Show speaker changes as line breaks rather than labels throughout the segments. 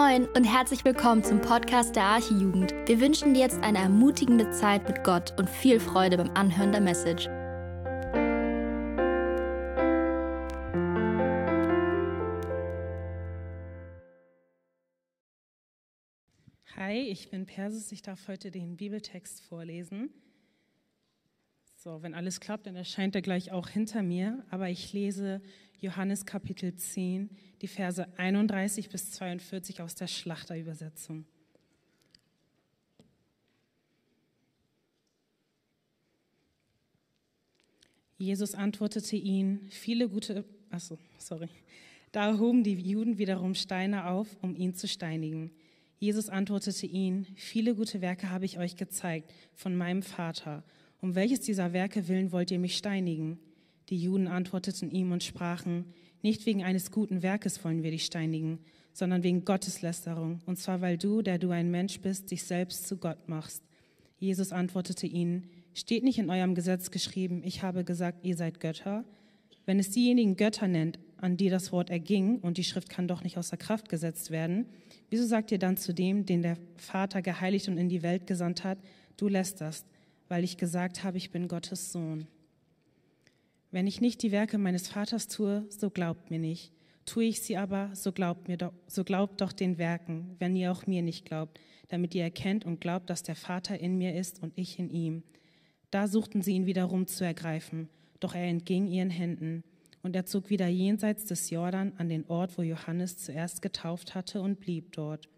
Moin und herzlich willkommen zum Podcast der Archijugend. Wir wünschen dir jetzt eine ermutigende Zeit mit Gott und viel Freude beim Anhören der Message.
Hi, ich bin Persis. Ich darf heute den Bibeltext vorlesen. So, wenn alles klappt, dann erscheint er gleich auch hinter mir. Aber ich lese Johannes Kapitel 10, die Verse 31 bis 42 aus der Schlachterübersetzung. Jesus antwortete ihnen, viele gute, achso, sorry. Da hoben die Juden wiederum Steine auf, um ihn zu steinigen. Jesus antwortete ihnen, viele gute Werke habe ich euch gezeigt von meinem Vater. Um welches dieser Werke willen wollt ihr mich steinigen? Die Juden antworteten ihm und sprachen, nicht wegen eines guten Werkes wollen wir dich steinigen, sondern wegen Gotteslästerung, und zwar weil du, der du ein Mensch bist, dich selbst zu Gott machst. Jesus antwortete ihnen, steht nicht in eurem Gesetz geschrieben, ich habe gesagt, ihr seid Götter? Wenn es diejenigen Götter nennt, an die das Wort erging, und die Schrift kann doch nicht außer Kraft gesetzt werden, wieso sagt ihr dann zu dem, den der Vater geheiligt und in die Welt gesandt hat, du lästerst? Weil ich gesagt habe, ich bin Gottes Sohn. Wenn ich nicht die Werke meines Vaters tue, so glaubt mir nicht. Tue ich sie aber, so glaubt mir doch, so glaubt doch den Werken, wenn ihr auch mir nicht glaubt, damit ihr erkennt und glaubt, dass der Vater in mir ist und ich in ihm. Da suchten sie ihn wiederum zu ergreifen, doch er entging ihren Händen. Und er zog wieder jenseits des Jordan an den Ort, wo Johannes zuerst getauft hatte, und blieb dort.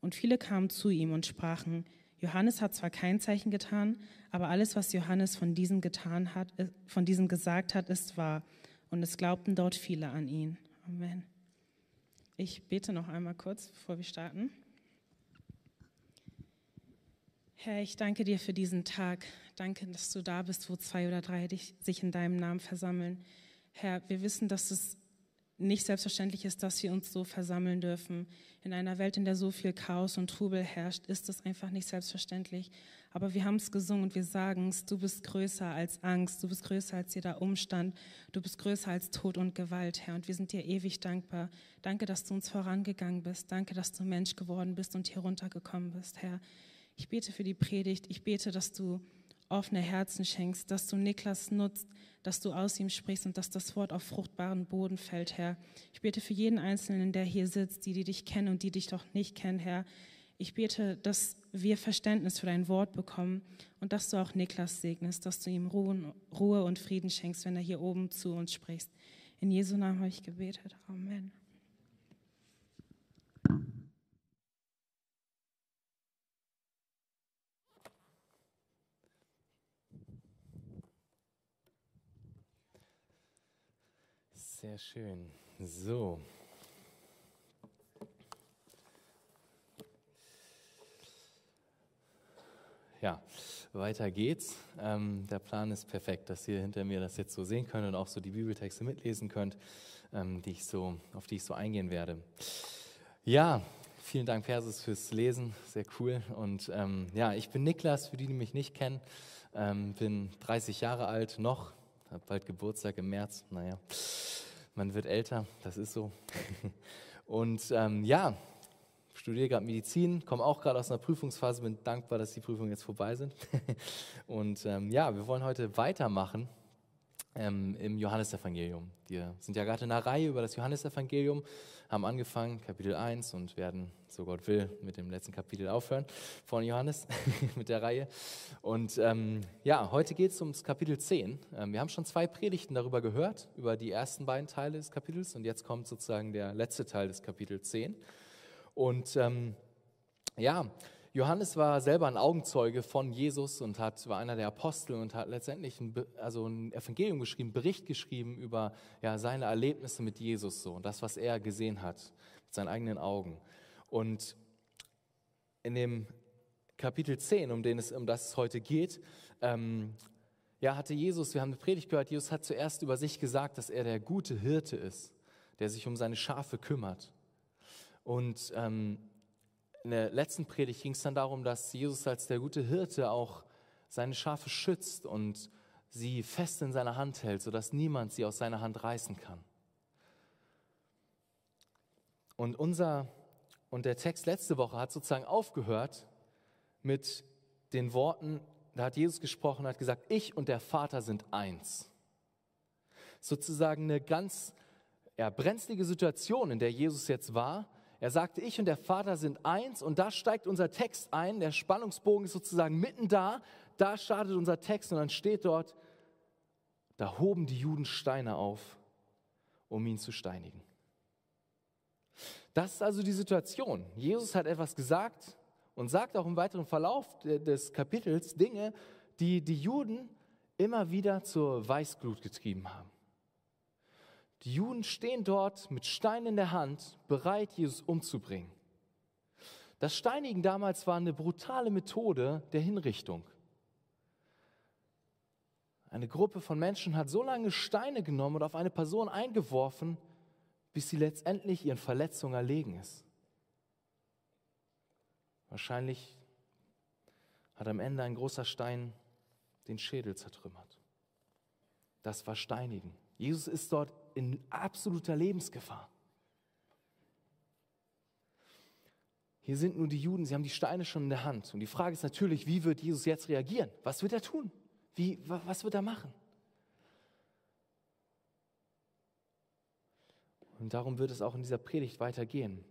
Und viele kamen zu ihm und sprachen, Johannes hat zwar kein Zeichen getan, aber alles, was Johannes von diesem getan hat, äh, von diesem gesagt hat, ist wahr. Und es glaubten dort viele an ihn. Amen. Ich bete noch einmal kurz, bevor wir starten. Herr, ich danke dir für diesen Tag. Danke, dass du da bist, wo zwei oder drei sich in deinem Namen versammeln. Herr, wir wissen, dass es nicht selbstverständlich ist, dass wir uns so versammeln dürfen. In einer Welt, in der so viel Chaos und Trubel herrscht, ist es einfach nicht selbstverständlich. Aber wir haben es gesungen und wir sagen es, du bist größer als Angst, du bist größer als jeder Umstand, du bist größer als Tod und Gewalt, Herr. Und wir sind dir ewig dankbar. Danke, dass du uns vorangegangen bist. Danke, dass du Mensch geworden bist und hier runtergekommen bist, Herr. Ich bete für die Predigt. Ich bete, dass du offene Herzen schenkst, dass du Niklas nutzt, dass du aus ihm sprichst und dass das Wort auf fruchtbaren Boden fällt, Herr. Ich bete für jeden Einzelnen, der hier sitzt, die, die dich kennen und die dich doch nicht kennen, Herr. Ich bete, dass wir Verständnis für dein Wort bekommen und dass du auch Niklas segnest, dass du ihm Ruhe und Frieden schenkst, wenn er hier oben zu uns spricht. In Jesu Namen habe ich gebetet. Amen.
Sehr schön. So. Ja, weiter geht's. Ähm, der Plan ist perfekt, dass ihr hinter mir das jetzt so sehen könnt und auch so die Bibeltexte mitlesen könnt, ähm, die ich so, auf die ich so eingehen werde. Ja, vielen Dank, Persis, fürs Lesen. Sehr cool. Und ähm, ja, ich bin Niklas, für die, die mich nicht kennen. Ähm, bin 30 Jahre alt, noch, habe bald Geburtstag im März. Naja man wird älter, das ist so. Und ähm, ja, studiere gerade Medizin, komme auch gerade aus einer Prüfungsphase, bin dankbar, dass die Prüfungen jetzt vorbei sind. Und ähm, ja, wir wollen heute weitermachen ähm, im Johannesevangelium. Wir sind ja gerade in einer Reihe über das Johannesevangelium, haben angefangen, Kapitel 1 und werden, so Gott will, mit dem letzten Kapitel aufhören von Johannes, mit der Reihe. Und ähm, ja, heute geht es ums Kapitel 10. Ähm, wir haben schon zwei Predigten darüber gehört, über die ersten beiden Teile des Kapitels und jetzt kommt sozusagen der letzte Teil des Kapitels 10. Und ähm, ja, Johannes war selber ein Augenzeuge von Jesus und hat, war einer der Apostel und hat letztendlich ein, also ein Evangelium geschrieben, Bericht geschrieben über ja, seine Erlebnisse mit Jesus so und das, was er gesehen hat mit seinen eigenen Augen. Und in dem Kapitel 10, um, den es, um das es heute geht, ähm, ja, hatte Jesus, wir haben eine Predigt gehört, Jesus hat zuerst über sich gesagt, dass er der gute Hirte ist, der sich um seine Schafe kümmert. Und ähm, in der letzten Predigt ging es dann darum, dass Jesus als der gute Hirte auch seine Schafe schützt und sie fest in seiner Hand hält, sodass niemand sie aus seiner Hand reißen kann. Und unser, Und der Text letzte Woche hat sozusagen aufgehört mit den Worten, da hat Jesus gesprochen, hat gesagt, ich und der Vater sind eins. Sozusagen eine ganz ja, brenzlige Situation, in der Jesus jetzt war. Er sagte, ich und der Vater sind eins und da steigt unser Text ein. Der Spannungsbogen ist sozusagen mitten da. Da startet unser Text und dann steht dort, da hoben die Juden Steine auf, um ihn zu steinigen. Das ist also die Situation. Jesus hat etwas gesagt und sagt auch im weiteren Verlauf des Kapitels Dinge, die die Juden immer wieder zur Weißglut getrieben haben. Die Juden stehen dort mit Stein in der Hand, bereit, Jesus umzubringen. Das Steinigen damals war eine brutale Methode der Hinrichtung. Eine Gruppe von Menschen hat so lange Steine genommen und auf eine Person eingeworfen, bis sie letztendlich ihren Verletzungen erlegen ist. Wahrscheinlich hat am Ende ein großer Stein den Schädel zertrümmert. Das war Steinigen. Jesus ist dort in absoluter Lebensgefahr. Hier sind nun die Juden, sie haben die Steine schon in der Hand. Und die Frage ist natürlich, wie wird Jesus jetzt reagieren? Was wird er tun? Wie, was wird er machen? Und darum wird es auch in dieser Predigt weitergehen.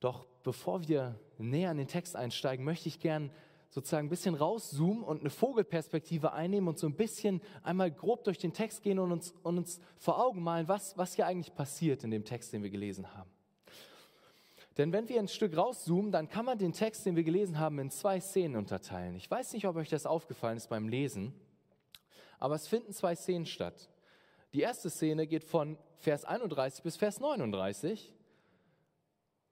Doch bevor wir näher in den Text einsteigen, möchte ich gern sozusagen ein bisschen rauszoomen und eine Vogelperspektive einnehmen und so ein bisschen einmal grob durch den Text gehen und uns, und uns vor Augen malen, was, was hier eigentlich passiert in dem Text, den wir gelesen haben. Denn wenn wir ein Stück rauszoomen, dann kann man den Text, den wir gelesen haben, in zwei Szenen unterteilen. Ich weiß nicht, ob euch das aufgefallen ist beim Lesen, aber es finden zwei Szenen statt. Die erste Szene geht von Vers 31 bis Vers 39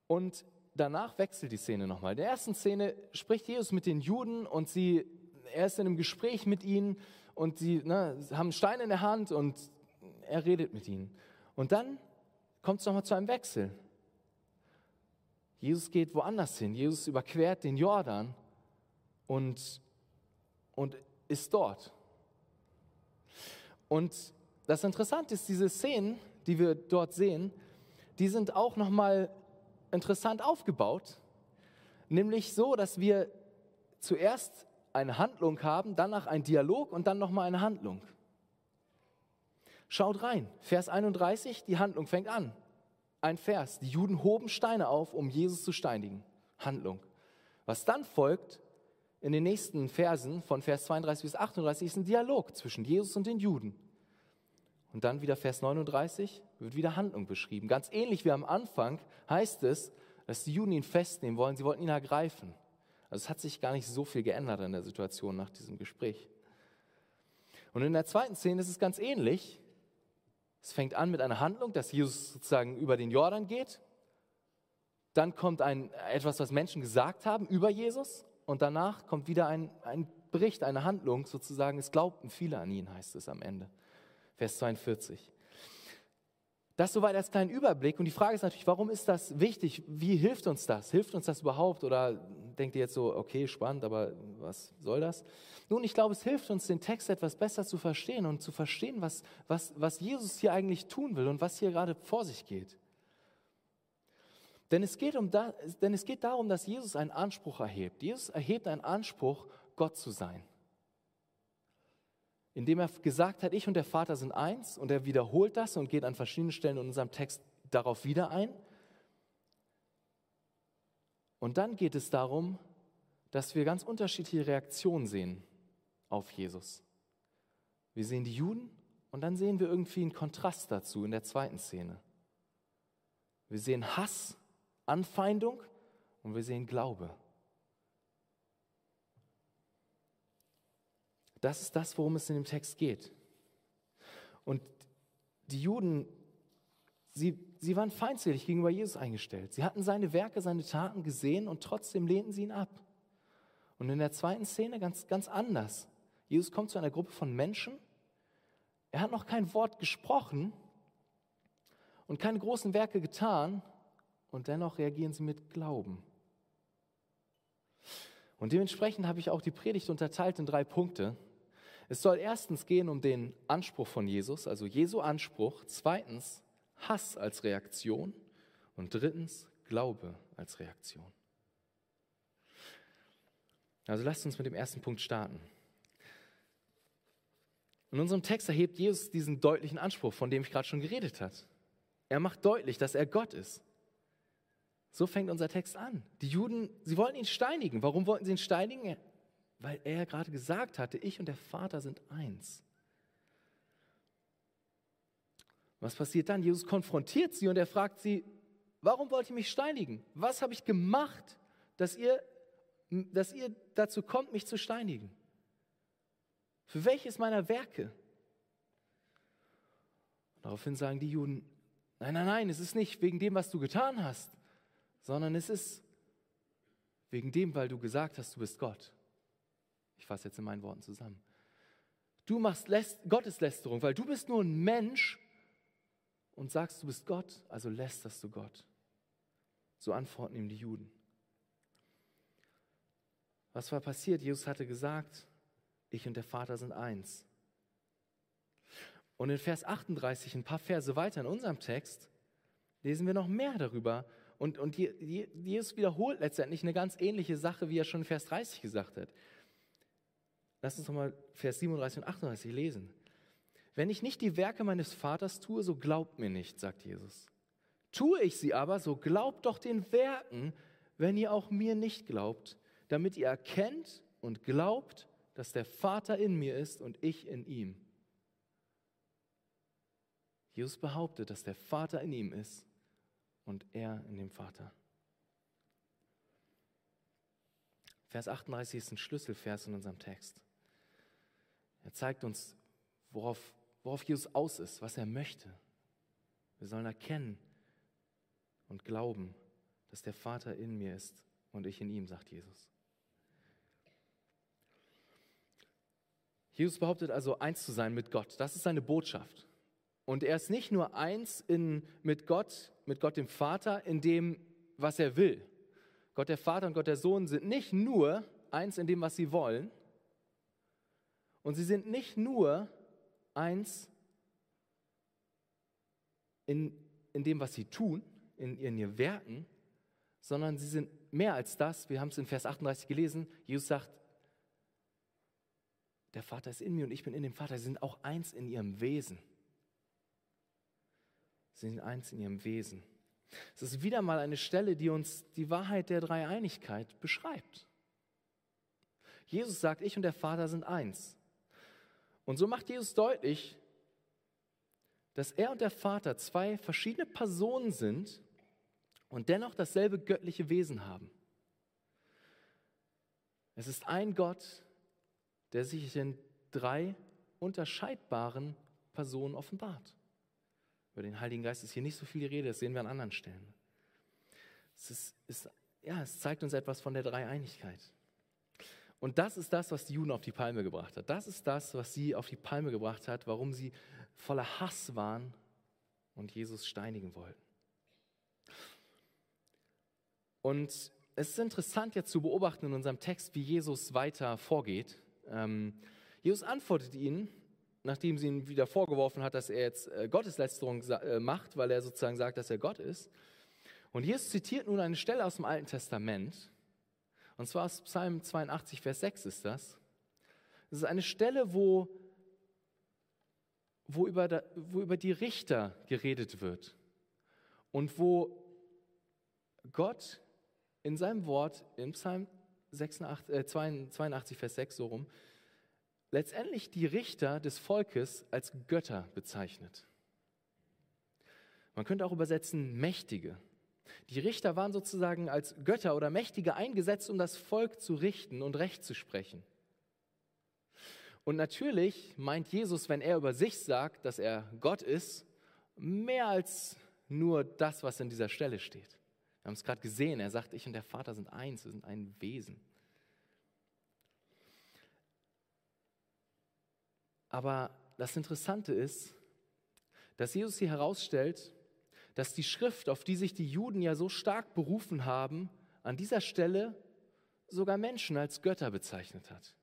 und danach wechselt die Szene nochmal. In der ersten Szene spricht Jesus mit den Juden und sie, er ist in einem Gespräch mit ihnen und sie ne, haben einen Stein in der Hand und er redet mit ihnen. Und dann kommt es nochmal zu einem Wechsel. Jesus geht woanders hin. Jesus überquert den Jordan und, und ist dort. Und das Interessante ist, diese Szenen, die wir dort sehen, die sind auch nochmal interessant aufgebaut, nämlich so, dass wir zuerst eine Handlung haben, danach ein Dialog und dann nochmal eine Handlung. Schaut rein, Vers 31, die Handlung fängt an. Ein Vers, die Juden hoben Steine auf, um Jesus zu steinigen. Handlung. Was dann folgt in den nächsten Versen von Vers 32 bis 38 ist ein Dialog zwischen Jesus und den Juden. Und dann wieder Vers 39 wird wieder Handlung beschrieben. Ganz ähnlich wie am Anfang heißt es, dass die Juden ihn festnehmen wollen. Sie wollten ihn ergreifen. Also es hat sich gar nicht so viel geändert in der Situation nach diesem Gespräch. Und in der zweiten Szene ist es ganz ähnlich. Es fängt an mit einer Handlung, dass Jesus sozusagen über den Jordan geht. Dann kommt ein, etwas, was Menschen gesagt haben über Jesus. Und danach kommt wieder ein, ein Bericht, eine Handlung sozusagen. Es glaubten viele an ihn, heißt es am Ende. Vers 42. Das soweit als kleinen Überblick. Und die Frage ist natürlich, warum ist das wichtig? Wie hilft uns das? Hilft uns das überhaupt? Oder denkt ihr jetzt so, okay, spannend, aber was soll das? Nun, ich glaube, es hilft uns, den Text etwas besser zu verstehen und zu verstehen, was, was, was Jesus hier eigentlich tun will und was hier gerade vor sich geht. Denn es, geht um da, denn es geht darum, dass Jesus einen Anspruch erhebt. Jesus erhebt einen Anspruch, Gott zu sein indem er gesagt hat, ich und der Vater sind eins und er wiederholt das und geht an verschiedenen Stellen in unserem Text darauf wieder ein. Und dann geht es darum, dass wir ganz unterschiedliche Reaktionen sehen auf Jesus. Wir sehen die Juden und dann sehen wir irgendwie einen Kontrast dazu in der zweiten Szene. Wir sehen Hass, Anfeindung und wir sehen Glaube. Das ist das, worum es in dem Text geht. Und die Juden, sie, sie waren feindselig gegenüber Jesus eingestellt. Sie hatten seine Werke, seine Taten gesehen und trotzdem lehnten sie ihn ab. Und in der zweiten Szene ganz, ganz anders. Jesus kommt zu einer Gruppe von Menschen. Er hat noch kein Wort gesprochen und keine großen Werke getan. Und dennoch reagieren sie mit Glauben. Und dementsprechend habe ich auch die Predigt unterteilt in drei Punkte. Es soll erstens gehen um den Anspruch von Jesus, also Jesu Anspruch. Zweitens Hass als Reaktion. Und drittens Glaube als Reaktion. Also lasst uns mit dem ersten Punkt starten. In unserem Text erhebt Jesus diesen deutlichen Anspruch, von dem ich gerade schon geredet habe. Er macht deutlich, dass er Gott ist. So fängt unser Text an. Die Juden, sie wollten ihn steinigen. Warum wollten sie ihn steinigen? Weil er gerade gesagt hatte, ich und der Vater sind eins. Was passiert dann? Jesus konfrontiert sie und er fragt sie, warum wollt ihr mich steinigen? Was habe ich gemacht, dass ihr, dass ihr dazu kommt, mich zu steinigen? Für welches meiner Werke? Daraufhin sagen die Juden, nein, nein, nein, es ist nicht wegen dem, was du getan hast, sondern es ist wegen dem, weil du gesagt hast, du bist Gott. Ich fasse jetzt in meinen Worten zusammen. Du machst Gotteslästerung, weil du bist nur ein Mensch und sagst, du bist Gott, also lästerst du Gott. So antworten ihm die Juden. Was war passiert? Jesus hatte gesagt, ich und der Vater sind eins. Und in Vers 38, ein paar Verse weiter in unserem Text, lesen wir noch mehr darüber. Und, und Jesus wiederholt letztendlich eine ganz ähnliche Sache, wie er schon in Vers 30 gesagt hat. Lass uns nochmal Vers 37 und 38 lesen. Wenn ich nicht die Werke meines Vaters tue, so glaubt mir nicht, sagt Jesus. Tue ich sie aber, so glaubt doch den Werken, wenn ihr auch mir nicht glaubt, damit ihr erkennt und glaubt, dass der Vater in mir ist und ich in ihm. Jesus behauptet, dass der Vater in ihm ist und er in dem Vater. Vers 38 ist ein Schlüsselvers in unserem Text. Er zeigt uns, worauf, worauf Jesus aus ist, was er möchte. Wir sollen erkennen und glauben, dass der Vater in mir ist und ich in ihm, sagt Jesus. Jesus behauptet also, eins zu sein mit Gott. Das ist seine Botschaft. Und er ist nicht nur eins in, mit Gott, mit Gott dem Vater, in dem, was er will. Gott der Vater und Gott der Sohn sind nicht nur eins in dem, was sie wollen. Und sie sind nicht nur eins in, in dem, was sie tun, in, in ihren Werken, sondern sie sind mehr als das. Wir haben es in Vers 38 gelesen. Jesus sagt, der Vater ist in mir und ich bin in dem Vater. Sie sind auch eins in ihrem Wesen. Sie sind eins in ihrem Wesen. Es ist wieder mal eine Stelle, die uns die Wahrheit der Dreieinigkeit beschreibt. Jesus sagt, ich und der Vater sind eins. Und so macht Jesus deutlich, dass er und der Vater zwei verschiedene Personen sind und dennoch dasselbe göttliche Wesen haben. Es ist ein Gott, der sich in drei unterscheidbaren Personen offenbart. Über den Heiligen Geist ist hier nicht so viel die Rede, das sehen wir an anderen Stellen. Es, ist, ist, ja, es zeigt uns etwas von der Dreieinigkeit. Und das ist das, was die Juden auf die Palme gebracht hat. Das ist das, was sie auf die Palme gebracht hat, warum sie voller Hass waren und Jesus steinigen wollten. Und es ist interessant jetzt zu beobachten in unserem Text, wie Jesus weiter vorgeht. Ähm, Jesus antwortet ihnen, nachdem sie ihn wieder vorgeworfen hat, dass er jetzt äh, Gotteslästerung äh, macht, weil er sozusagen sagt, dass er Gott ist. Und Jesus zitiert nun eine Stelle aus dem Alten Testament, und zwar aus Psalm 82, Vers 6 ist das. Das ist eine Stelle, wo, wo, über, wo über die Richter geredet wird und wo Gott in seinem Wort, in Psalm 86, äh, 82, Vers 6 so rum, letztendlich die Richter des Volkes als Götter bezeichnet. Man könnte auch übersetzen Mächtige. Die Richter waren sozusagen als Götter oder Mächtige eingesetzt, um das Volk zu richten und Recht zu sprechen. Und natürlich meint Jesus, wenn er über sich sagt, dass er Gott ist, mehr als nur das, was in dieser Stelle steht. Wir haben es gerade gesehen, er sagt, ich und der Vater sind eins, wir sind ein Wesen. Aber das Interessante ist, dass Jesus hier herausstellt, dass die Schrift, auf die sich die Juden ja so stark berufen haben, an dieser Stelle sogar Menschen als Götter bezeichnet hat.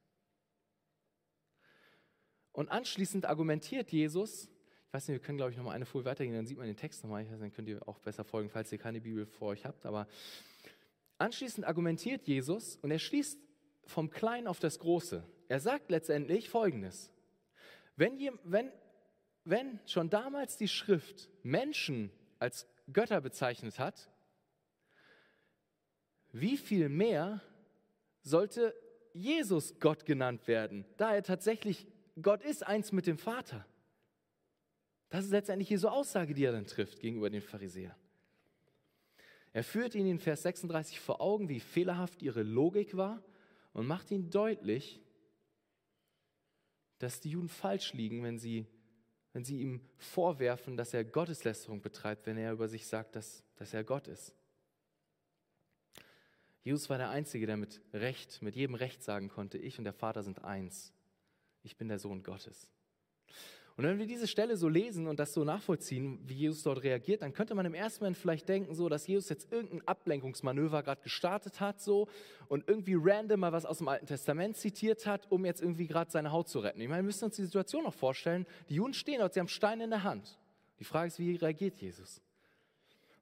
Und anschließend argumentiert Jesus, ich weiß nicht, wir können glaube ich nochmal eine Folie weitergehen, dann sieht man den Text nochmal, dann könnt ihr auch besser folgen, falls ihr keine Bibel vor euch habt, aber Anschließend argumentiert Jesus und er schließt vom Kleinen auf das Große. Er sagt letztendlich Folgendes. Wenn, wenn, wenn schon damals die Schrift Menschen als Götter bezeichnet hat, wie viel mehr sollte Jesus Gott genannt werden, da er tatsächlich Gott ist, eins mit dem Vater. Das ist letztendlich Jesu Aussage, die er dann trifft gegenüber den Pharisäern. Er führt ihnen in Vers 36 vor Augen, wie fehlerhaft ihre Logik war und macht ihnen deutlich, dass die Juden falsch liegen, wenn sie, wenn sie ihm vorwerfen, dass er Gotteslästerung betreibt, wenn er über sich sagt, dass, dass er Gott ist. Jesus war der Einzige, der mit Recht, mit jedem Recht sagen konnte, ich und der Vater sind eins. Ich bin der Sohn Gottes. Und wenn wir diese Stelle so lesen und das so nachvollziehen, wie Jesus dort reagiert, dann könnte man im ersten Moment vielleicht denken, so, dass Jesus jetzt irgendein Ablenkungsmanöver gerade gestartet hat, so und irgendwie random mal was aus dem Alten Testament zitiert hat, um jetzt irgendwie gerade seine Haut zu retten. Ich meine, wir müssen uns die Situation noch vorstellen. Die Juden stehen dort, sie haben Steine in der Hand. Die Frage ist, wie reagiert Jesus?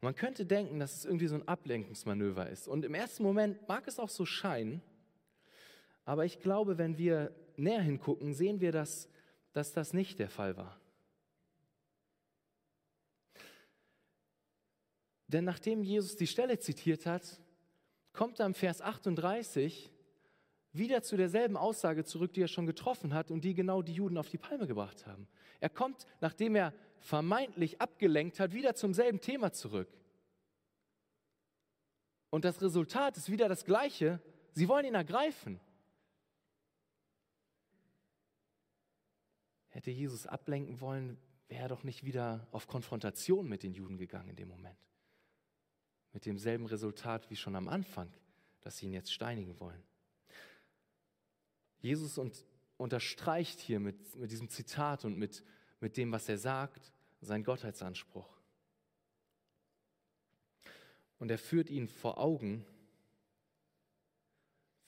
man könnte denken, dass es irgendwie so ein Ablenkungsmanöver ist. Und im ersten Moment mag es auch so scheinen, aber ich glaube, wenn wir näher hingucken, sehen wir, dass, dass das nicht der Fall war. Denn nachdem Jesus die Stelle zitiert hat, kommt er im Vers 38 wieder zu derselben Aussage zurück, die er schon getroffen hat und die genau die Juden auf die Palme gebracht haben. Er kommt, nachdem er vermeintlich abgelenkt hat, wieder zum selben Thema zurück. Und das Resultat ist wieder das gleiche. Sie wollen ihn ergreifen. Hätte Jesus ablenken wollen, wäre er doch nicht wieder auf Konfrontation mit den Juden gegangen in dem Moment. Mit demselben Resultat wie schon am Anfang, dass sie ihn jetzt steinigen wollen. Jesus und, unterstreicht hier mit, mit diesem Zitat und mit, mit dem, was er sagt, seinen Gottheitsanspruch. Und er führt ihnen vor Augen,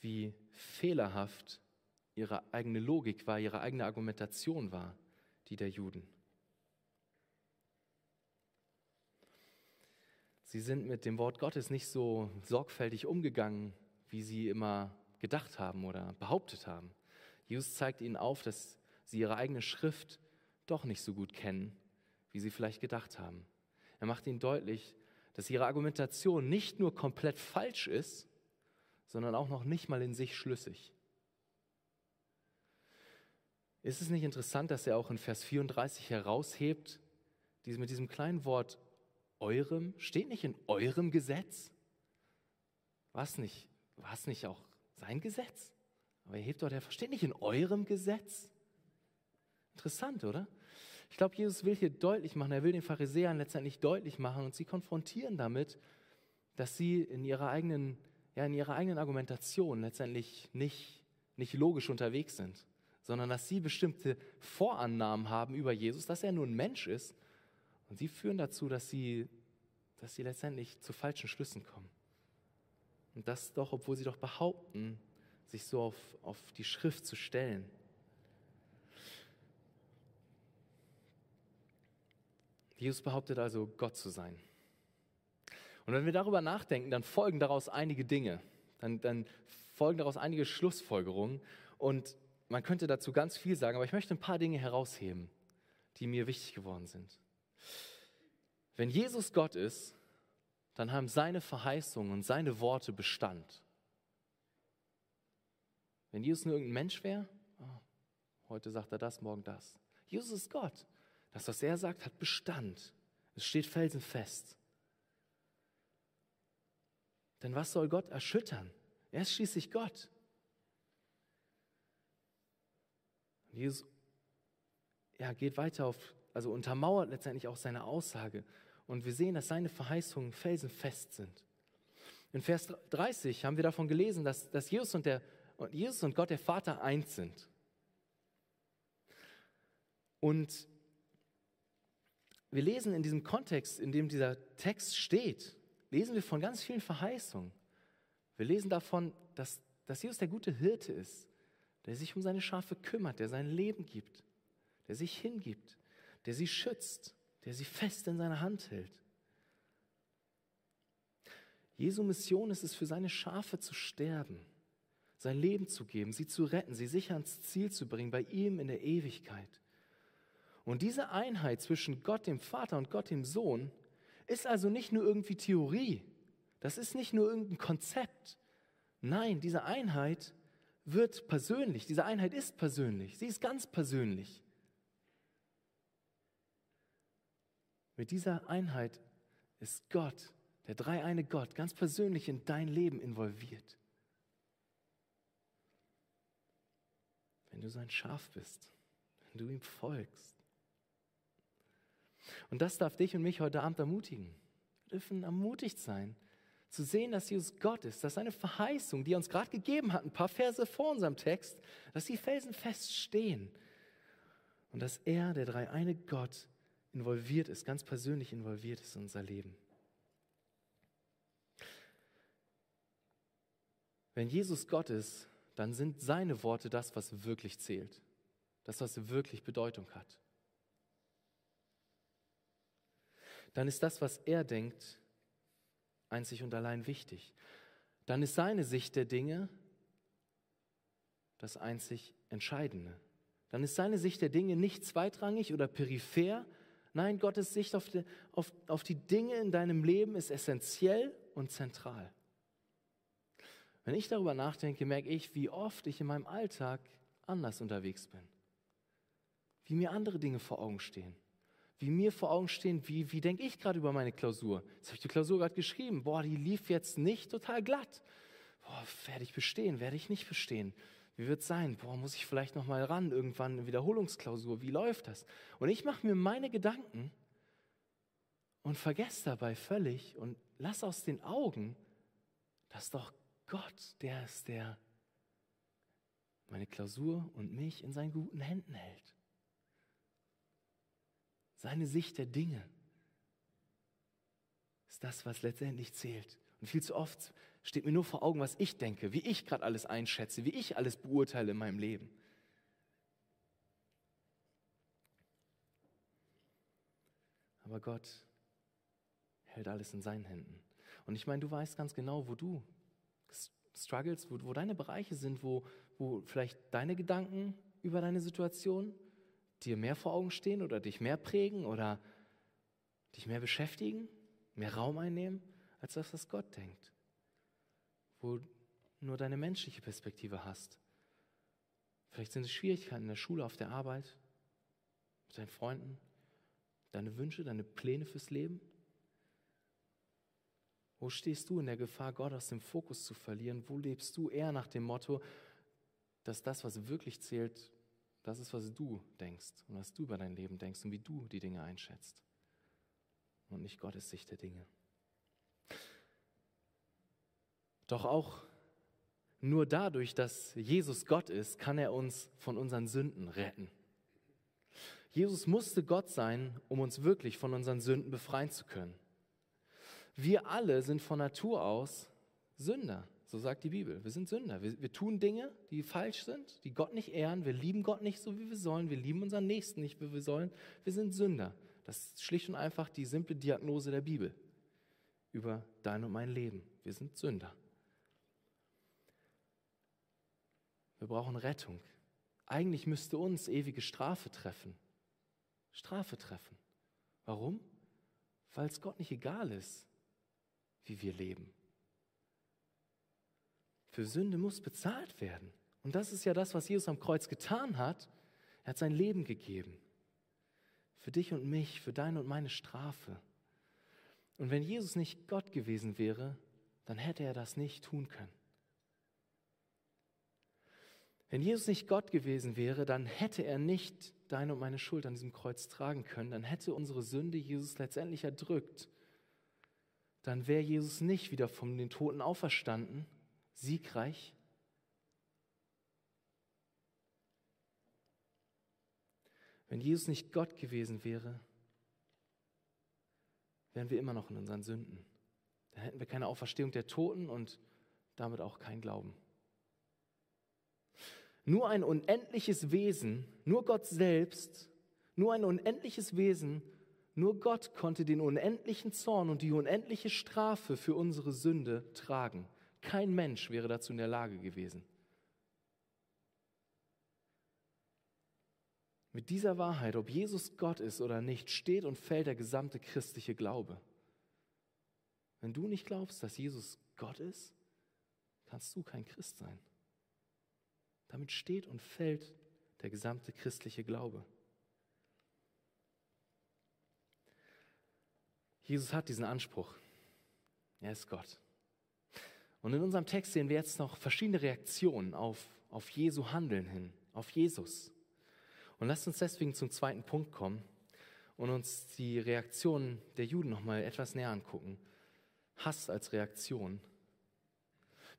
wie fehlerhaft ihre eigene Logik war, ihre eigene Argumentation war, die der Juden. Sie sind mit dem Wort Gottes nicht so sorgfältig umgegangen, wie sie immer gedacht haben oder behauptet haben. Jesus zeigt ihnen auf, dass sie ihre eigene Schrift doch nicht so gut kennen, wie sie vielleicht gedacht haben. Er macht ihnen deutlich, dass ihre Argumentation nicht nur komplett falsch ist, sondern auch noch nicht mal in sich schlüssig. Ist es nicht interessant, dass er auch in Vers 34 heraushebt, mit diesem kleinen Wort eurem, steht nicht in eurem Gesetz? War es nicht, war es nicht auch sein Gesetz? Aber er hebt dort, er steht nicht in eurem Gesetz. Interessant, oder? Ich glaube, Jesus will hier deutlich machen, er will den Pharisäern letztendlich deutlich machen und sie konfrontieren damit, dass sie in ihrer eigenen, ja, in ihrer eigenen Argumentation letztendlich nicht, nicht logisch unterwegs sind, sondern dass sie bestimmte Vorannahmen haben über Jesus, dass er nur ein Mensch ist. Und sie führen dazu, dass sie, dass sie letztendlich zu falschen Schlüssen kommen. Und das doch, obwohl sie doch behaupten, sich so auf, auf die Schrift zu stellen. Jesus behauptet also, Gott zu sein. Und wenn wir darüber nachdenken, dann folgen daraus einige Dinge. Dann, dann folgen daraus einige Schlussfolgerungen. Und man könnte dazu ganz viel sagen, aber ich möchte ein paar Dinge herausheben, die mir wichtig geworden sind. Wenn Jesus Gott ist, dann haben seine Verheißungen und seine Worte Bestand. Wenn Jesus nur irgendein Mensch wäre, oh, heute sagt er das, morgen das. Jesus ist Gott. Das, was er sagt, hat Bestand. Es steht felsenfest. Denn was soll Gott erschüttern? Er ist schließlich Gott. Jesus ja, geht weiter auf, also untermauert letztendlich auch seine Aussage. Und wir sehen, dass seine Verheißungen felsenfest sind. In Vers 30 haben wir davon gelesen, dass, dass Jesus, und der, Jesus und Gott, der Vater, eins sind. Und wir lesen in diesem Kontext, in dem dieser Text steht, lesen wir von ganz vielen Verheißungen. Wir lesen davon, dass, dass Jesus der gute Hirte ist, der sich um seine Schafe kümmert, der sein Leben gibt, der sich hingibt, der sie schützt, der sie fest in seiner Hand hält. Jesu Mission ist es, für seine Schafe zu sterben, sein Leben zu geben, sie zu retten, sie sicher ans Ziel zu bringen, bei ihm in der Ewigkeit. Und diese Einheit zwischen Gott dem Vater und Gott dem Sohn ist also nicht nur irgendwie Theorie, das ist nicht nur irgendein Konzept. Nein, diese Einheit wird persönlich, diese Einheit ist persönlich, sie ist ganz persönlich. Mit dieser Einheit ist Gott, der dreieine Gott, ganz persönlich in dein Leben involviert. Wenn du sein Schaf bist, wenn du ihm folgst. Und das darf dich und mich heute Abend ermutigen. Wir dürfen ermutigt sein, zu sehen, dass Jesus Gott ist, dass seine Verheißung, die er uns gerade gegeben hat, ein paar Verse vor unserem Text, dass die Felsen feststehen und dass er, der dreieine Gott, involviert ist, ganz persönlich involviert ist in unser Leben. Wenn Jesus Gott ist, dann sind seine Worte das, was wirklich zählt, das, was wirklich Bedeutung hat. Dann ist das, was er denkt, einzig und allein wichtig. Dann ist seine Sicht der Dinge das einzig Entscheidende. Dann ist seine Sicht der Dinge nicht zweitrangig oder peripher. Nein, Gottes Sicht auf die, auf, auf die Dinge in deinem Leben ist essentiell und zentral. Wenn ich darüber nachdenke, merke ich, wie oft ich in meinem Alltag anders unterwegs bin. Wie mir andere Dinge vor Augen stehen wie mir vor Augen stehen, wie, wie denke ich gerade über meine Klausur. Jetzt habe ich die Klausur gerade geschrieben. Boah, die lief jetzt nicht total glatt. Boah, werde ich bestehen, werde ich nicht bestehen? Wie wird es sein? Boah, muss ich vielleicht noch mal ran, irgendwann eine Wiederholungsklausur. Wie läuft das? Und ich mache mir meine Gedanken und vergesse dabei völlig und lass aus den Augen, dass doch Gott, der ist, der meine Klausur und mich in seinen guten Händen hält seine Sicht der Dinge ist das, was letztendlich zählt. Und viel zu oft steht mir nur vor Augen, was ich denke, wie ich gerade alles einschätze, wie ich alles beurteile in meinem Leben. Aber Gott hält alles in seinen Händen. Und ich meine, du weißt ganz genau, wo du struggles, wo, wo deine Bereiche sind, wo, wo vielleicht deine Gedanken über deine Situation dir mehr vor Augen stehen oder dich mehr prägen oder dich mehr beschäftigen, mehr Raum einnehmen, als das, was Gott denkt. Wo nur deine menschliche Perspektive hast. Vielleicht sind es Schwierigkeiten in der Schule, auf der Arbeit, mit deinen Freunden, deine Wünsche, deine Pläne fürs Leben. Wo stehst du in der Gefahr, Gott aus dem Fokus zu verlieren? Wo lebst du eher nach dem Motto, dass das, was wirklich zählt, das ist, was du denkst und was du über dein Leben denkst und wie du die Dinge einschätzt. Und nicht Gottes Sicht der Dinge. Doch auch nur dadurch, dass Jesus Gott ist, kann er uns von unseren Sünden retten. Jesus musste Gott sein, um uns wirklich von unseren Sünden befreien zu können. Wir alle sind von Natur aus Sünder. So sagt die Bibel. Wir sind Sünder. Wir, wir, tun Dinge, die falsch sind, die Gott nicht ehren. Wir lieben Gott nicht so, wie wir sollen. Wir lieben unseren Nächsten nicht, wie wir sollen. Wir sind Sünder. Das ist schlicht und einfach die simple Diagnose der Bibel über dein und mein Leben. Wir sind Sünder. Wir brauchen Rettung. Eigentlich müsste uns ewige Strafe treffen. Strafe treffen. Warum? Weil es Gott nicht egal ist, wie wir leben. Für Sünde muss bezahlt werden. Und das ist ja das, was Jesus am Kreuz getan hat. Er hat sein Leben gegeben. Für dich und mich, für deine und meine Strafe. Und wenn Jesus nicht Gott gewesen wäre, dann hätte er das nicht tun können. Wenn Jesus nicht Gott gewesen wäre, dann hätte er nicht deine und meine Schuld an diesem Kreuz tragen können. Dann hätte unsere Sünde Jesus letztendlich erdrückt. Dann wäre Jesus nicht wieder von den Toten auferstanden, siegreich? Wenn Jesus nicht Gott gewesen wäre, wären wir immer noch in unseren Sünden. Dann hätten wir keine Auferstehung der Toten und damit auch kein Glauben. Nur ein unendliches Wesen, nur Gott selbst, nur ein unendliches Wesen, Nur Gott konnte den unendlichen Zorn und die unendliche Strafe für unsere Sünde tragen. Kein Mensch wäre dazu in der Lage gewesen. Mit dieser Wahrheit, ob Jesus Gott ist oder nicht, steht und fällt der gesamte christliche Glaube. Wenn du nicht glaubst, dass Jesus Gott ist, kannst du kein Christ sein. Damit steht und fällt der gesamte christliche Glaube. Jesus hat diesen Anspruch. Er ist Gott. Und in unserem Text sehen wir jetzt noch verschiedene Reaktionen auf, auf Jesu Handeln hin, auf Jesus. Und lasst uns deswegen zum zweiten Punkt kommen und uns die Reaktionen der Juden nochmal etwas näher angucken. Hass als Reaktion.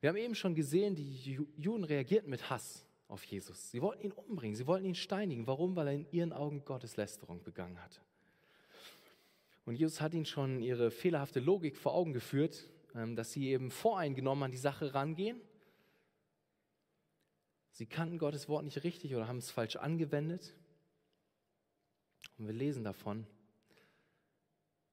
Wir haben eben schon gesehen, die Juden reagierten mit Hass auf Jesus. Sie wollten ihn umbringen, sie wollten ihn steinigen. Warum? Weil er in ihren Augen Gotteslästerung begangen hatte. Und Jesus hat ihnen schon ihre fehlerhafte Logik vor Augen geführt, dass sie eben voreingenommen an die Sache rangehen. Sie kannten Gottes Wort nicht richtig oder haben es falsch angewendet. Und wir lesen davon,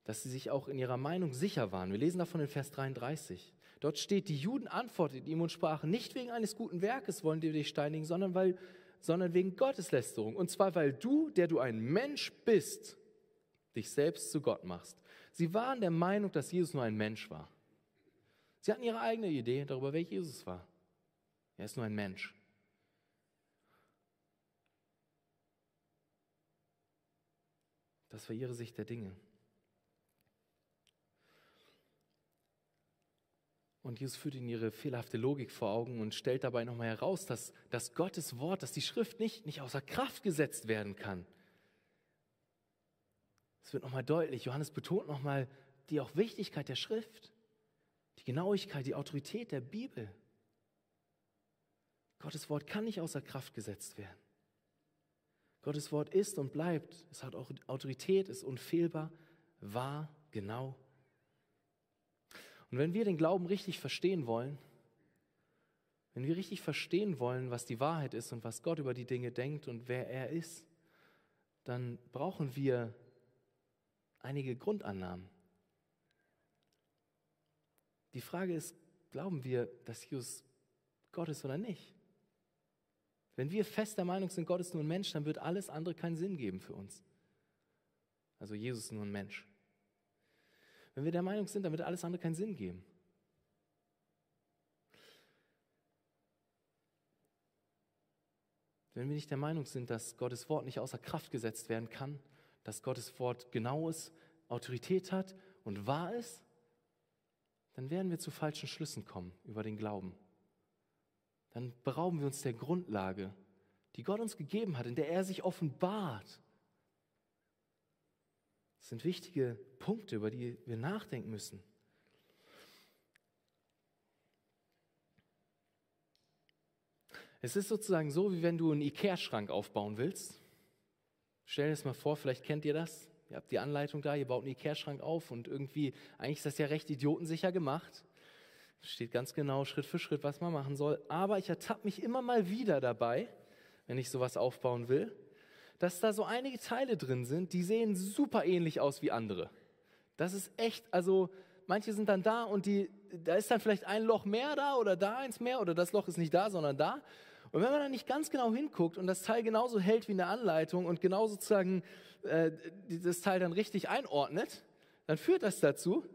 dass sie sich auch in ihrer Meinung sicher waren. Wir lesen davon in Vers 33. Dort steht, die Juden antworteten ihm und sprachen, nicht wegen eines guten Werkes wollen wir dich steinigen, sondern, weil, sondern wegen Gotteslästerung. Und zwar, weil du, der du ein Mensch bist, dich selbst zu Gott machst. Sie waren der Meinung, dass Jesus nur ein Mensch war. Sie hatten ihre eigene Idee darüber, wer Jesus war. Er ist nur ein Mensch. Das war ihre Sicht der Dinge. Und Jesus führt ihnen ihre fehlerhafte Logik vor Augen und stellt dabei nochmal heraus, dass, dass Gottes Wort, dass die Schrift nicht, nicht außer Kraft gesetzt werden kann. Es wird nochmal deutlich, Johannes betont nochmal die auch Wichtigkeit der Schrift, die Genauigkeit, die Autorität der Bibel. Gottes Wort kann nicht außer Kraft gesetzt werden. Gottes Wort ist und bleibt. Es hat auch Autorität, ist unfehlbar, wahr, genau und wenn wir den Glauben richtig verstehen wollen, wenn wir richtig verstehen wollen, was die Wahrheit ist und was Gott über die Dinge denkt und wer er ist, dann brauchen wir einige Grundannahmen. Die Frage ist, glauben wir, dass Jesus Gott ist oder nicht? Wenn wir fest der Meinung sind, Gott ist nur ein Mensch, dann wird alles andere keinen Sinn geben für uns. Also Jesus ist nur ein Mensch. Wenn wir der Meinung sind, dann wird alles andere keinen Sinn geben. Wenn wir nicht der Meinung sind, dass Gottes Wort nicht außer Kraft gesetzt werden kann, dass Gottes Wort genau ist, Autorität hat und wahr ist, dann werden wir zu falschen Schlüssen kommen über den Glauben. Dann berauben wir uns der Grundlage, die Gott uns gegeben hat, in der er sich offenbart. Das sind wichtige Punkte, über die wir nachdenken müssen. Es ist sozusagen so, wie wenn du einen Ikea-Schrank aufbauen willst. Stell dir das mal vor, vielleicht kennt ihr das. Ihr habt die Anleitung da, ihr baut einen Ikea-Schrank auf und irgendwie, eigentlich ist das ja recht idiotensicher gemacht. Steht ganz genau Schritt für Schritt, was man machen soll. Aber ich ertappe mich immer mal wieder dabei, wenn ich sowas aufbauen will, dass da so einige Teile drin sind, die sehen super ähnlich aus wie andere. Das ist echt, also manche sind dann da und die, da ist dann vielleicht ein Loch mehr da oder da eins mehr oder das Loch ist nicht da, sondern da. Und wenn man dann nicht ganz genau hinguckt und das Teil genauso hält wie eine Anleitung und genau sozusagen äh, dieses Teil dann richtig einordnet, dann führt das dazu,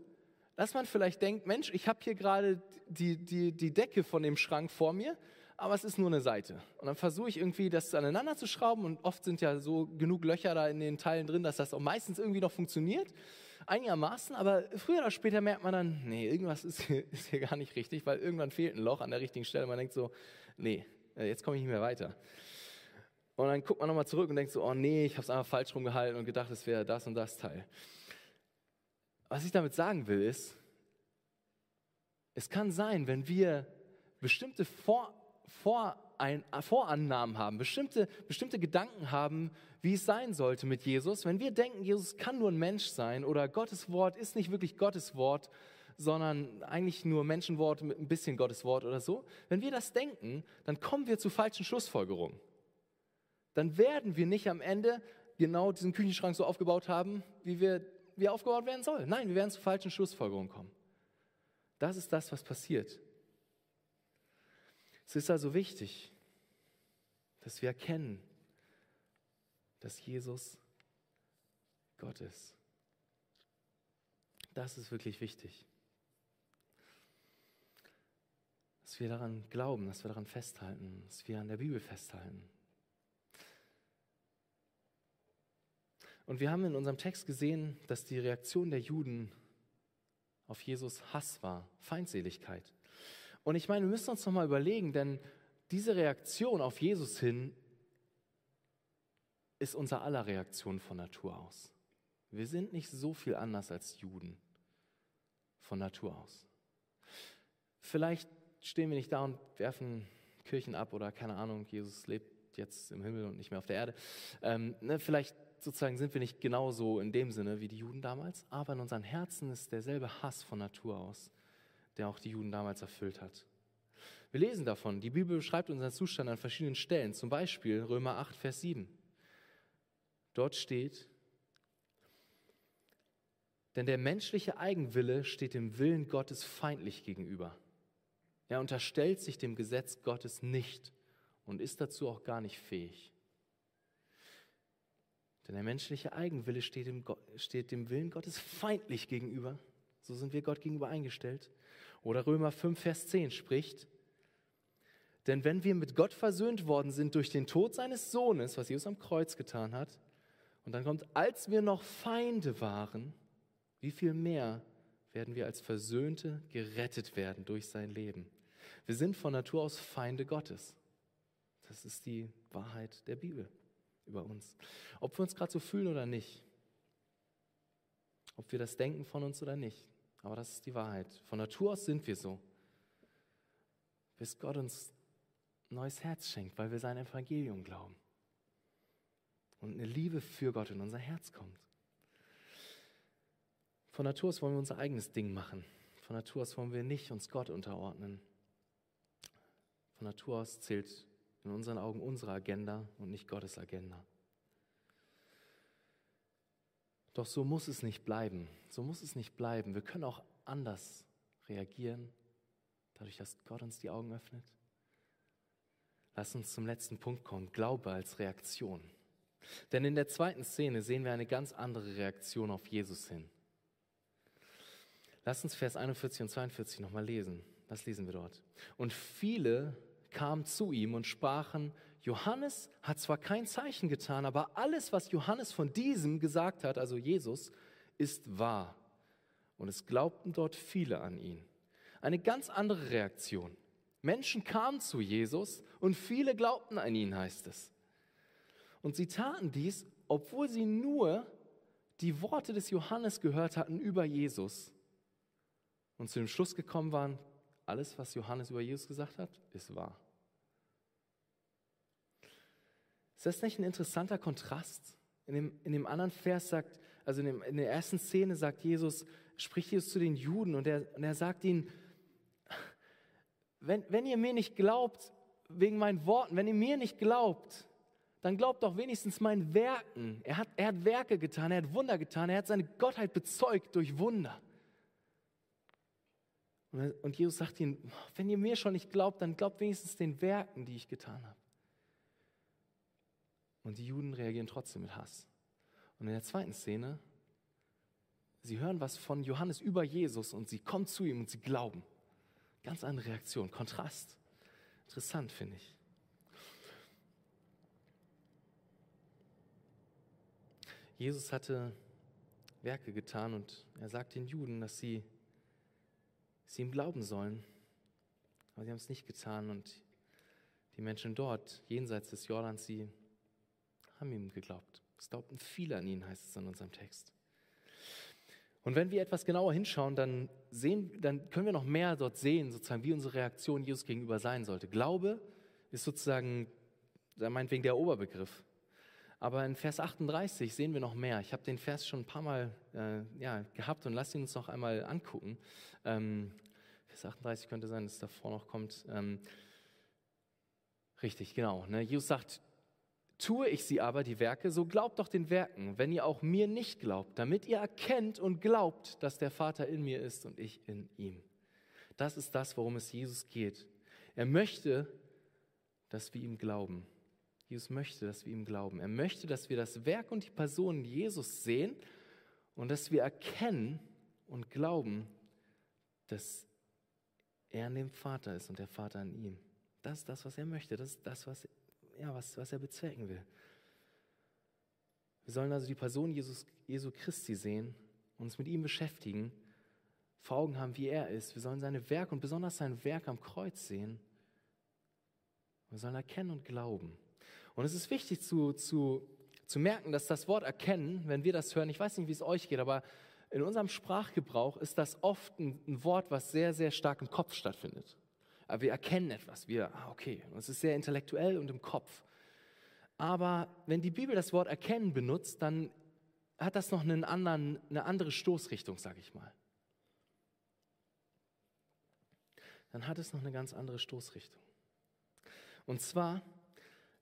dass man vielleicht denkt, Mensch, ich habe hier gerade die, die, die Decke von dem Schrank vor mir aber es ist nur eine Seite. Und dann versuche ich irgendwie das aneinander zu schrauben und oft sind ja so genug Löcher da in den Teilen drin, dass das auch meistens irgendwie noch funktioniert. Einigermaßen, aber früher oder später merkt man dann, nee, irgendwas ist hier, ist hier gar nicht richtig, weil irgendwann fehlt ein Loch an der richtigen Stelle. Man denkt so, nee, äh, jetzt komme ich nicht mehr weiter. Und dann guckt man nochmal zurück und denkt so, oh nee, ich habe es einfach falsch rumgehalten und gedacht, es wäre das und das Teil. Was ich damit sagen will, ist, es kann sein, wenn wir bestimmte Vor Vorein Vorannahmen haben, bestimmte, bestimmte Gedanken haben, wie es sein sollte mit Jesus. Wenn wir denken, Jesus kann nur ein Mensch sein oder Gottes Wort ist nicht wirklich Gottes Wort, sondern eigentlich nur Menschenwort mit ein bisschen Gottes Wort oder so, wenn wir das denken, dann kommen wir zu falschen Schlussfolgerungen. Dann werden wir nicht am Ende genau diesen Küchenschrank so aufgebaut haben, wie wir, wie er aufgebaut werden soll. Nein, wir werden zu falschen Schlussfolgerungen kommen. Das ist das, was passiert. Es ist also wichtig, dass wir erkennen, dass Jesus Gott ist. Das ist wirklich wichtig. Dass wir daran glauben, dass wir daran festhalten, dass wir an der Bibel festhalten. Und wir haben in unserem Text gesehen, dass die Reaktion der Juden auf Jesus Hass war, Feindseligkeit. Und ich meine, wir müssen uns noch mal überlegen, denn diese Reaktion auf Jesus hin ist unser aller Reaktion von Natur aus. Wir sind nicht so viel anders als Juden von Natur aus. Vielleicht stehen wir nicht da und werfen Kirchen ab oder keine Ahnung, Jesus lebt jetzt im Himmel und nicht mehr auf der Erde. Ähm, ne, vielleicht sozusagen sind wir nicht genauso in dem Sinne wie die Juden damals, aber in unseren Herzen ist derselbe Hass von Natur aus, der auch die Juden damals erfüllt hat. Wir lesen davon, die Bibel beschreibt unseren Zustand an verschiedenen Stellen, zum Beispiel Römer 8, Vers 7. Dort steht, denn der menschliche Eigenwille steht dem Willen Gottes feindlich gegenüber. Er unterstellt sich dem Gesetz Gottes nicht und ist dazu auch gar nicht fähig. Denn der menschliche Eigenwille steht dem, steht dem Willen Gottes feindlich gegenüber. So sind wir Gott gegenüber eingestellt. Oder Römer 5, Vers 10 spricht, denn wenn wir mit Gott versöhnt worden sind durch den Tod seines Sohnes, was Jesus am Kreuz getan hat, und dann kommt, als wir noch Feinde waren, wie viel mehr werden wir als Versöhnte gerettet werden durch sein Leben? Wir sind von Natur aus Feinde Gottes. Das ist die Wahrheit der Bibel über uns. Ob wir uns gerade so fühlen oder nicht, ob wir das denken von uns oder nicht, aber das ist die Wahrheit. Von Natur aus sind wir so. Bis Gott uns ein neues Herz schenkt, weil wir sein Evangelium glauben. Und eine Liebe für Gott in unser Herz kommt. Von Natur aus wollen wir unser eigenes Ding machen. Von Natur aus wollen wir nicht uns Gott unterordnen. Von Natur aus zählt in unseren Augen unsere Agenda und nicht Gottes Agenda. Doch so muss es nicht bleiben. So muss es nicht bleiben. Wir können auch anders reagieren, dadurch, dass Gott uns die Augen öffnet. Lass uns zum letzten Punkt kommen. Glaube als Reaktion. Denn in der zweiten Szene sehen wir eine ganz andere Reaktion auf Jesus hin. Lass uns Vers 41 und 42 nochmal lesen. Was lesen wir dort? Und viele kamen zu ihm und sprachen, Johannes hat zwar kein Zeichen getan, aber alles, was Johannes von diesem gesagt hat, also Jesus, ist wahr. Und es glaubten dort viele an ihn. Eine ganz andere Reaktion. Menschen kamen zu Jesus und viele glaubten an ihn, heißt es. Und sie taten dies, obwohl sie nur die Worte des Johannes gehört hatten über Jesus und zu dem Schluss gekommen waren, alles, was Johannes über Jesus gesagt hat, ist wahr. Ist das nicht ein interessanter Kontrast? In dem, in dem anderen Vers sagt, also in, dem, in der ersten Szene sagt Jesus, spricht Jesus zu den Juden und er, und er sagt ihnen, wenn, wenn ihr mir nicht glaubt, wegen meinen Worten, wenn ihr mir nicht glaubt, dann glaubt doch wenigstens meinen Werken. Er hat, er hat Werke getan, er hat Wunder getan, er hat seine Gottheit bezeugt durch Wunder. Und Jesus sagt ihnen, wenn ihr mir schon nicht glaubt, dann glaubt wenigstens den Werken, die ich getan habe. Und die Juden reagieren trotzdem mit Hass. Und in der zweiten Szene, sie hören was von Johannes über Jesus und sie kommen zu ihm und sie glauben. Ganz andere Reaktion, Kontrast. Interessant, finde ich. Jesus hatte Werke getan und er sagt den Juden, dass sie sie ihm glauben sollen. Aber sie haben es nicht getan und die Menschen dort, jenseits des Jordans, sie haben ihm geglaubt. Es glaubten viele an ihn, heißt es in unserem Text. Und wenn wir etwas genauer hinschauen, dann, sehen, dann können wir noch mehr dort sehen, sozusagen, wie unsere Reaktion Jesus gegenüber sein sollte. Glaube ist sozusagen, meinetwegen der Oberbegriff. Aber in Vers 38 sehen wir noch mehr. Ich habe den Vers schon ein paar Mal äh, ja, gehabt und lass ihn uns noch einmal angucken. Ähm, Vers 38 könnte sein, dass davor noch kommt. Ähm, richtig, genau. Ne? Jesus sagt, Tue ich sie aber, die Werke, so glaubt doch den Werken, wenn ihr auch mir nicht glaubt, damit ihr erkennt und glaubt, dass der Vater in mir ist und ich in ihm. Das ist das, worum es Jesus geht. Er möchte, dass wir ihm glauben. Jesus möchte, dass wir ihm glauben. Er möchte, dass wir das Werk und die Person Jesus sehen und dass wir erkennen und glauben, dass er in dem Vater ist und der Vater in ihm. Das ist das, was er möchte. Das ist das, was, ja, was, was er bezwecken will. Wir sollen also die Person Jesus, Jesu Christi sehen, uns mit ihm beschäftigen, vor Augen haben, wie er ist. Wir sollen seine Werke und besonders sein Werk am Kreuz sehen. Wir sollen erkennen und glauben. Und es ist wichtig zu, zu, zu merken, dass das Wort erkennen, wenn wir das hören, ich weiß nicht, wie es euch geht, aber in unserem Sprachgebrauch ist das oft ein, ein Wort, was sehr, sehr stark im Kopf stattfindet. Aber wir erkennen etwas, wir, ah, okay, es ist sehr intellektuell und im Kopf. Aber wenn die Bibel das Wort erkennen benutzt, dann hat das noch einen anderen, eine andere Stoßrichtung, sage ich mal. Dann hat es noch eine ganz andere Stoßrichtung. Und zwar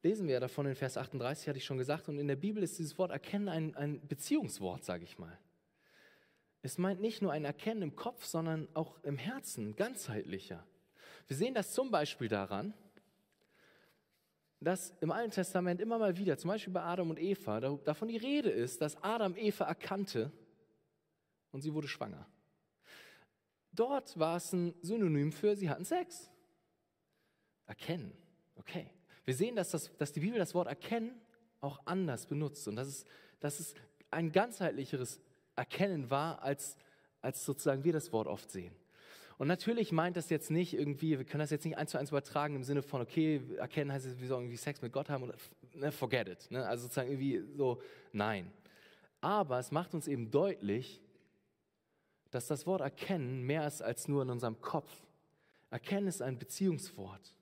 lesen wir davon in Vers 38, hatte ich schon gesagt, und in der Bibel ist dieses Wort Erkennen ein, ein Beziehungswort, sage ich mal. Es meint nicht nur ein Erkennen im Kopf, sondern auch im Herzen, ganzheitlicher. Wir sehen das zum Beispiel daran, dass im Alten Testament immer mal wieder, zum Beispiel bei Adam und Eva, davon die Rede ist, dass Adam Eva erkannte und sie wurde schwanger. Dort war es ein Synonym für, sie hatten Sex. Erkennen, okay. Wir sehen, dass, das, dass die Bibel das Wort erkennen auch anders benutzt und dass es, dass es ein ganzheitlicheres Erkennen war, als, als sozusagen wir das Wort oft sehen. Und natürlich meint das jetzt nicht irgendwie, wir können das jetzt nicht eins zu eins übertragen im Sinne von, okay, erkennen heißt es, wir sollen irgendwie Sex mit Gott haben oder ne, forget it. Ne? Also sozusagen irgendwie so, nein. Aber es macht uns eben deutlich, dass das Wort erkennen mehr ist als nur in unserem Kopf. Erkennen ist ein Beziehungswort,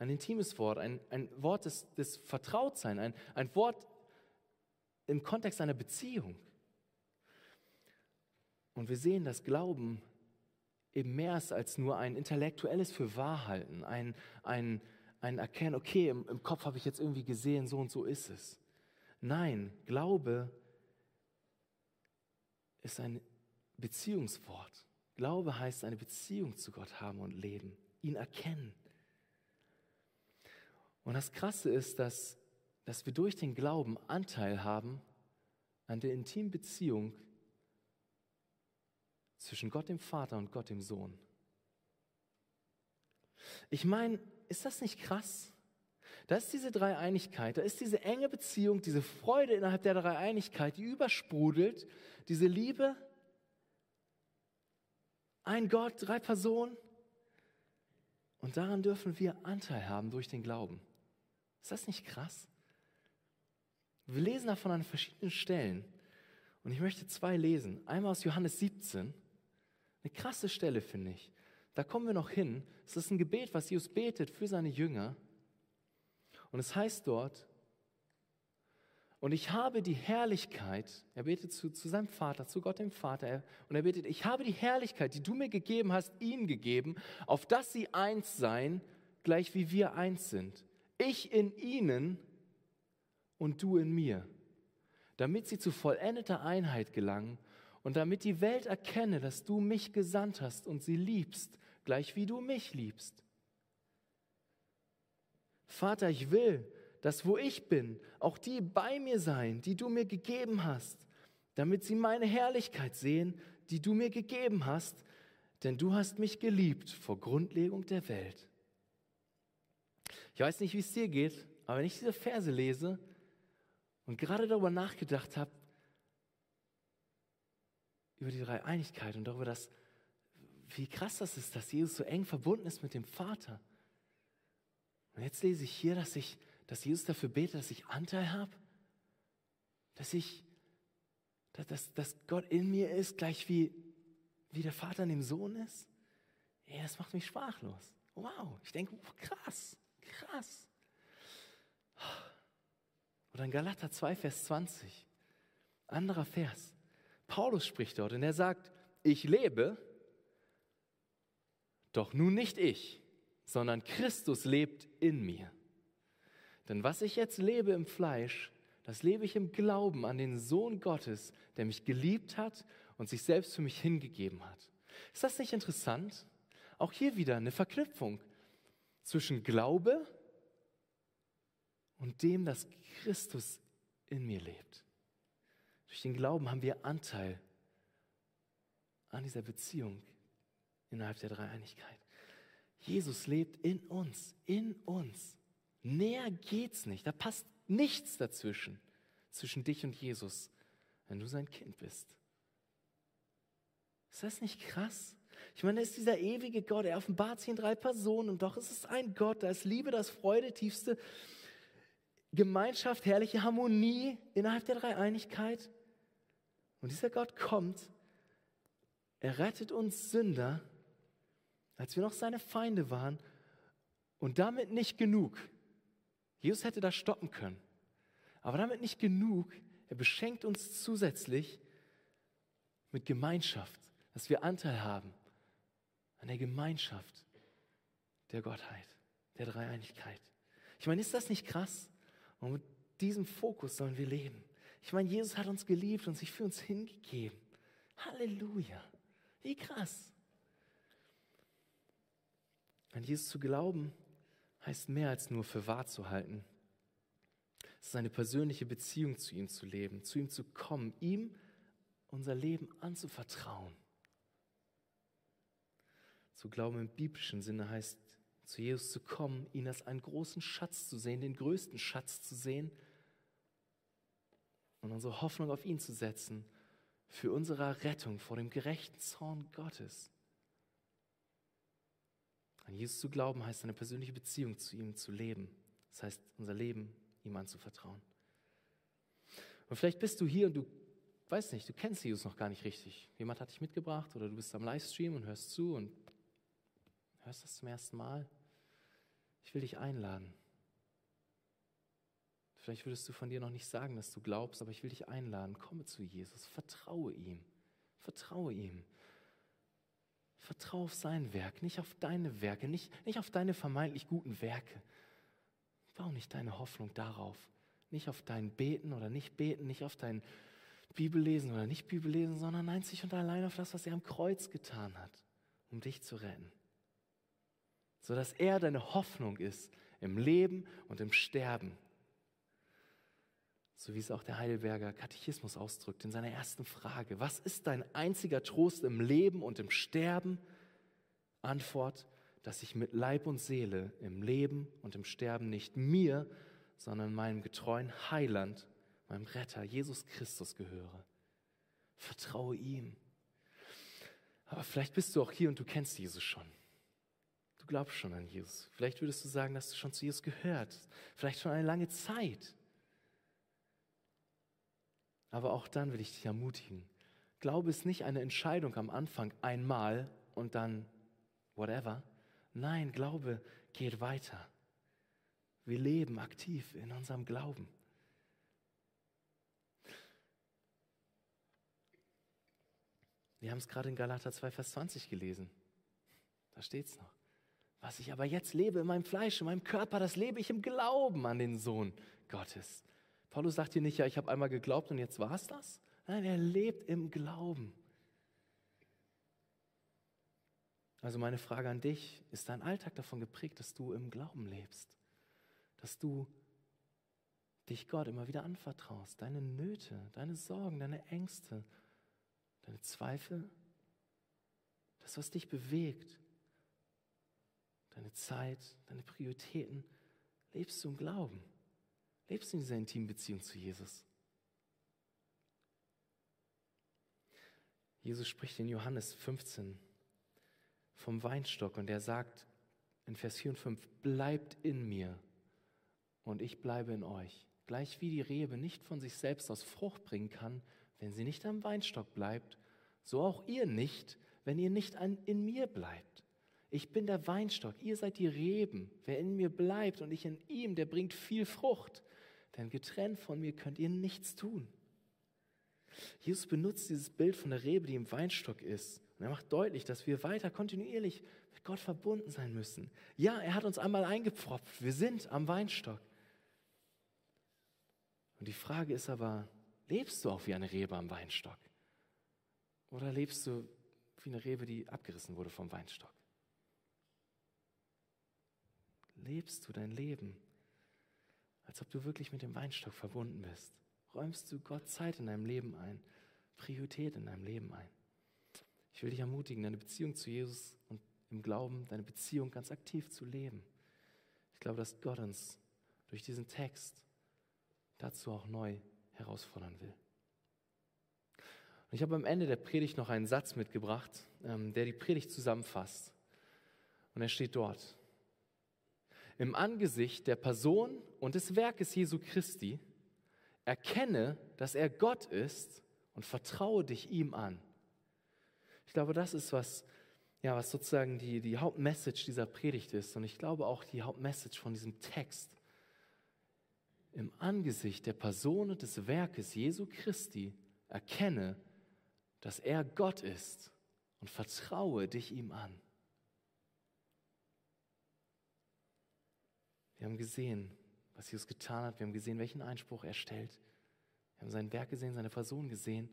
ein intimes Wort, ein, ein Wort des, des Vertrautseins, ein, ein Wort im Kontext einer Beziehung. Und wir sehen, dass Glauben eben mehr ist als nur ein intellektuelles Fürwahrhalten, ein, ein, ein Erkennen, okay, im, im Kopf habe ich jetzt irgendwie gesehen, so und so ist es. Nein, Glaube ist ein Beziehungswort. Glaube heißt eine Beziehung zu Gott haben und leben, ihn erkennen. Und das Krasse ist, dass, dass wir durch den Glauben Anteil haben an der intimen Beziehung zwischen Gott dem Vater und Gott dem Sohn. Ich meine, ist das nicht krass? Da ist diese Dreieinigkeit, da ist diese enge Beziehung, diese Freude innerhalb der Dreieinigkeit, die übersprudelt, diese Liebe, ein Gott, drei Personen. Und daran dürfen wir Anteil haben durch den Glauben. Ist das nicht krass? Wir lesen davon an verschiedenen Stellen. Und ich möchte zwei lesen. Einmal aus Johannes 17. Eine krasse Stelle, finde ich. Da kommen wir noch hin. Es ist ein Gebet, was Jesus betet für seine Jünger. Und es heißt dort, und ich habe die Herrlichkeit, er betet zu, zu seinem Vater, zu Gott dem Vater, er, und er betet, ich habe die Herrlichkeit, die du mir gegeben hast, ihm gegeben, auf dass sie eins seien, gleich wie wir eins sind. Ich in ihnen und du in mir, damit sie zu vollendeter Einheit gelangen und damit die Welt erkenne, dass du mich gesandt hast und sie liebst, gleich wie du mich liebst. Vater, ich will, dass wo ich bin, auch die bei mir sein, die du mir gegeben hast, damit sie meine Herrlichkeit sehen, die du mir gegeben hast, denn du hast mich geliebt vor Grundlegung der Welt. Ich weiß nicht, wie es dir geht, aber wenn ich diese Verse lese und gerade darüber nachgedacht habe, über die Dreieinigkeit und darüber, dass, wie krass das ist, dass Jesus so eng verbunden ist mit dem Vater. Und jetzt lese ich hier, dass ich dass Jesus dafür betet, dass ich Anteil habe? Dass ich, dass, dass Gott in mir ist, gleich wie, wie der Vater in dem Sohn ist? Ja, das macht mich sprachlos. Wow, ich denke, krass, krass. Oder in Galater 2, Vers 20, anderer Vers. Paulus spricht dort und er sagt, ich lebe, doch nun nicht ich, sondern Christus lebt in mir. Denn was ich jetzt lebe im Fleisch, das lebe ich im Glauben an den Sohn Gottes, der mich geliebt hat und sich selbst für mich hingegeben hat. Ist das nicht interessant? Auch hier wieder eine Verknüpfung zwischen Glaube und dem, dass Christus in mir lebt. Durch den Glauben haben wir Anteil an dieser Beziehung innerhalb der Dreieinigkeit. Jesus lebt in uns, in uns. Näher geht's nicht. Da passt nichts dazwischen, zwischen dich und Jesus, wenn du sein Kind bist. Ist das nicht krass? Ich meine, da ist dieser ewige Gott, er offenbart sich in drei Personen und doch ist es ein Gott, da ist Liebe, das Freude, tiefste Gemeinschaft, herrliche Harmonie innerhalb der Dreieinigkeit. Und dieser Gott kommt, er rettet uns Sünder, als wir noch seine Feinde waren und damit nicht genug. Jesus hätte das stoppen können, aber damit nicht genug. Er beschenkt uns zusätzlich mit Gemeinschaft, dass wir Anteil haben an der Gemeinschaft der Gottheit, der Dreieinigkeit. Ich meine, ist das nicht krass? Und mit diesem Fokus sollen wir leben. Ich meine, Jesus hat uns geliebt und sich für uns hingegeben. Halleluja. Wie krass. An Jesus zu glauben, heißt mehr als nur für wahr zu halten. Es ist eine persönliche Beziehung zu ihm zu leben, zu ihm zu kommen, ihm unser Leben anzuvertrauen. Zu glauben im biblischen Sinne heißt zu Jesus zu kommen, ihn als einen großen Schatz zu sehen, den größten Schatz zu sehen und unsere Hoffnung auf ihn zu setzen für unsere Rettung vor dem gerechten Zorn Gottes. An Jesus zu glauben heißt eine persönliche Beziehung zu ihm zu leben. Das heißt, unser Leben ihm anzuvertrauen. Und vielleicht bist du hier und du weißt nicht, du kennst Jesus noch gar nicht richtig. Jemand hat dich mitgebracht oder du bist am Livestream und hörst zu und Hörst du das zum ersten Mal? Ich will dich einladen. Vielleicht würdest du von dir noch nicht sagen, dass du glaubst, aber ich will dich einladen. Komme zu Jesus. Vertraue ihm. Vertraue ihm. Vertraue auf sein Werk, nicht auf deine Werke, nicht, nicht auf deine vermeintlich guten Werke. Bau nicht deine Hoffnung darauf. Nicht auf dein Beten oder nicht Beten, nicht auf dein Bibellesen oder nicht Bibellesen, sondern einzig und allein auf das, was er am Kreuz getan hat, um dich zu retten sodass er deine Hoffnung ist im Leben und im Sterben. So wie es auch der Heidelberger Katechismus ausdrückt in seiner ersten Frage. Was ist dein einziger Trost im Leben und im Sterben? Antwort, dass ich mit Leib und Seele im Leben und im Sterben nicht mir, sondern meinem getreuen Heiland, meinem Retter, Jesus Christus gehöre. Vertraue ihm. Aber vielleicht bist du auch hier und du kennst Jesus schon. Du glaubst schon an Jesus. Vielleicht würdest du sagen, dass du schon zu Jesus gehört. Vielleicht schon eine lange Zeit. Aber auch dann will ich dich ermutigen. Glaube ist nicht eine Entscheidung am Anfang einmal und dann whatever. Nein, Glaube geht weiter. Wir leben aktiv in unserem Glauben. Wir haben es gerade in Galater 2, Vers 20 gelesen. Da steht es noch. Was ich aber jetzt lebe in meinem Fleisch, in meinem Körper, das lebe ich im Glauben an den Sohn Gottes. Paulus sagt hier nicht, ja, ich habe einmal geglaubt und jetzt war es das. Nein, er lebt im Glauben. Also meine Frage an dich, ist dein Alltag davon geprägt, dass du im Glauben lebst? Dass du dich Gott immer wieder anvertraust, deine Nöte, deine Sorgen, deine Ängste, deine Zweifel, das, was dich bewegt, deine Zeit, deine Prioritäten, lebst du im Glauben? Lebst du in dieser intimen Beziehung zu Jesus? Jesus spricht in Johannes 15 vom Weinstock und er sagt in Vers 4 und 5, bleibt in mir und ich bleibe in euch. Gleich wie die Rebe nicht von sich selbst aus Frucht bringen kann, wenn sie nicht am Weinstock bleibt, so auch ihr nicht, wenn ihr nicht an, in mir bleibt. Ich bin der Weinstock, ihr seid die Reben. Wer in mir bleibt und ich in ihm, der bringt viel Frucht. Denn getrennt von mir könnt ihr nichts tun. Jesus benutzt dieses Bild von der Rebe, die im Weinstock ist. Und er macht deutlich, dass wir weiter kontinuierlich mit Gott verbunden sein müssen. Ja, er hat uns einmal eingepfropft. Wir sind am Weinstock. Und die Frage ist aber, lebst du auch wie eine Rebe am Weinstock? Oder lebst du wie eine Rebe, die abgerissen wurde vom Weinstock? Lebst du dein Leben, als ob du wirklich mit dem Weinstock verbunden bist? Räumst du Gott Zeit in deinem Leben ein, Priorität in deinem Leben ein? Ich will dich ermutigen, deine Beziehung zu Jesus und im Glauben, deine Beziehung ganz aktiv zu leben. Ich glaube, dass Gott uns durch diesen Text dazu auch neu herausfordern will. Und ich habe am Ende der Predigt noch einen Satz mitgebracht, ähm, der die Predigt zusammenfasst. Und er steht dort. Im Angesicht der Person und des Werkes Jesu Christi erkenne, dass er Gott ist und vertraue dich ihm an. Ich glaube, das ist was, ja, was sozusagen die, die Hauptmessage dieser Predigt ist. Und ich glaube auch die Hauptmessage von diesem Text. Im Angesicht der Person und des Werkes Jesu Christi erkenne, dass er Gott ist und vertraue dich ihm an. Wir haben gesehen, was Jesus getan hat. Wir haben gesehen, welchen Einspruch er stellt. Wir haben sein Werk gesehen, seine Person gesehen.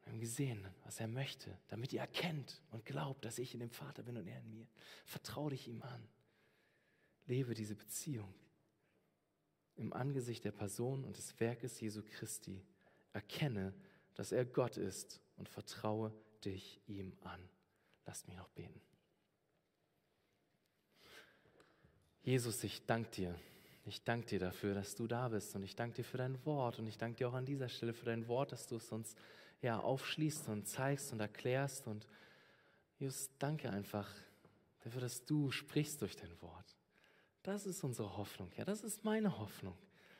Wir haben gesehen, was er möchte, damit ihr erkennt und glaubt, dass ich in dem Vater bin und er in mir. Vertraue dich ihm an. Lebe diese Beziehung. Im Angesicht der Person und des Werkes Jesu Christi erkenne, dass er Gott ist und vertraue dich ihm an. Lasst mich noch beten. Jesus, ich danke dir. Ich danke dir dafür, dass du da bist und ich danke dir für dein Wort und ich danke dir auch an dieser Stelle für dein Wort, dass du es uns ja, aufschließt und zeigst und erklärst. Und Jesus, danke einfach dafür, dass du sprichst durch dein Wort. Das ist unsere Hoffnung, ja, das ist meine Hoffnung,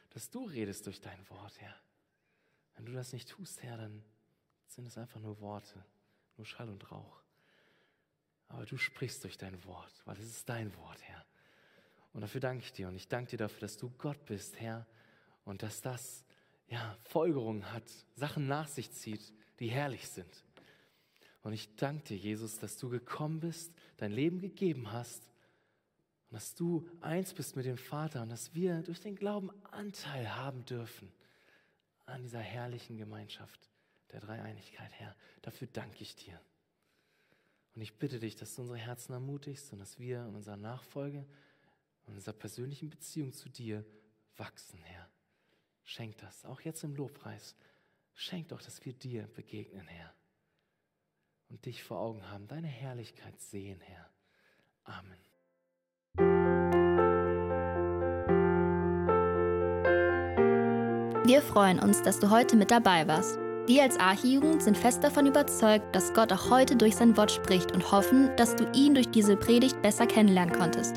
dass du redest durch dein Wort, ja. Wenn du das nicht tust, Herr, dann sind es einfach nur Worte, nur Schall und Rauch. Aber du sprichst durch dein Wort, weil es ist dein Wort, Herr. Und dafür danke ich dir. Und ich danke dir dafür, dass du Gott bist, Herr. Und dass das ja, Folgerungen hat, Sachen nach sich zieht, die herrlich sind. Und ich danke dir, Jesus, dass du gekommen bist, dein Leben gegeben hast und dass du eins bist mit dem Vater und dass wir durch den Glauben Anteil haben dürfen an dieser herrlichen Gemeinschaft der Dreieinigkeit, Herr. Dafür danke ich dir. Und ich bitte dich, dass du unsere Herzen ermutigst und dass wir in unserer Nachfolge, in unserer persönlichen Beziehung zu dir wachsen, Herr. Schenk das, auch jetzt im Lobpreis. Schenk doch, dass wir dir begegnen, Herr. Und dich vor Augen haben, deine Herrlichkeit sehen, Herr. Amen.
Wir freuen uns, dass du heute mit dabei warst. Wir als Archijugend sind fest davon überzeugt, dass Gott auch heute durch sein Wort spricht und hoffen, dass du ihn durch diese Predigt besser kennenlernen konntest.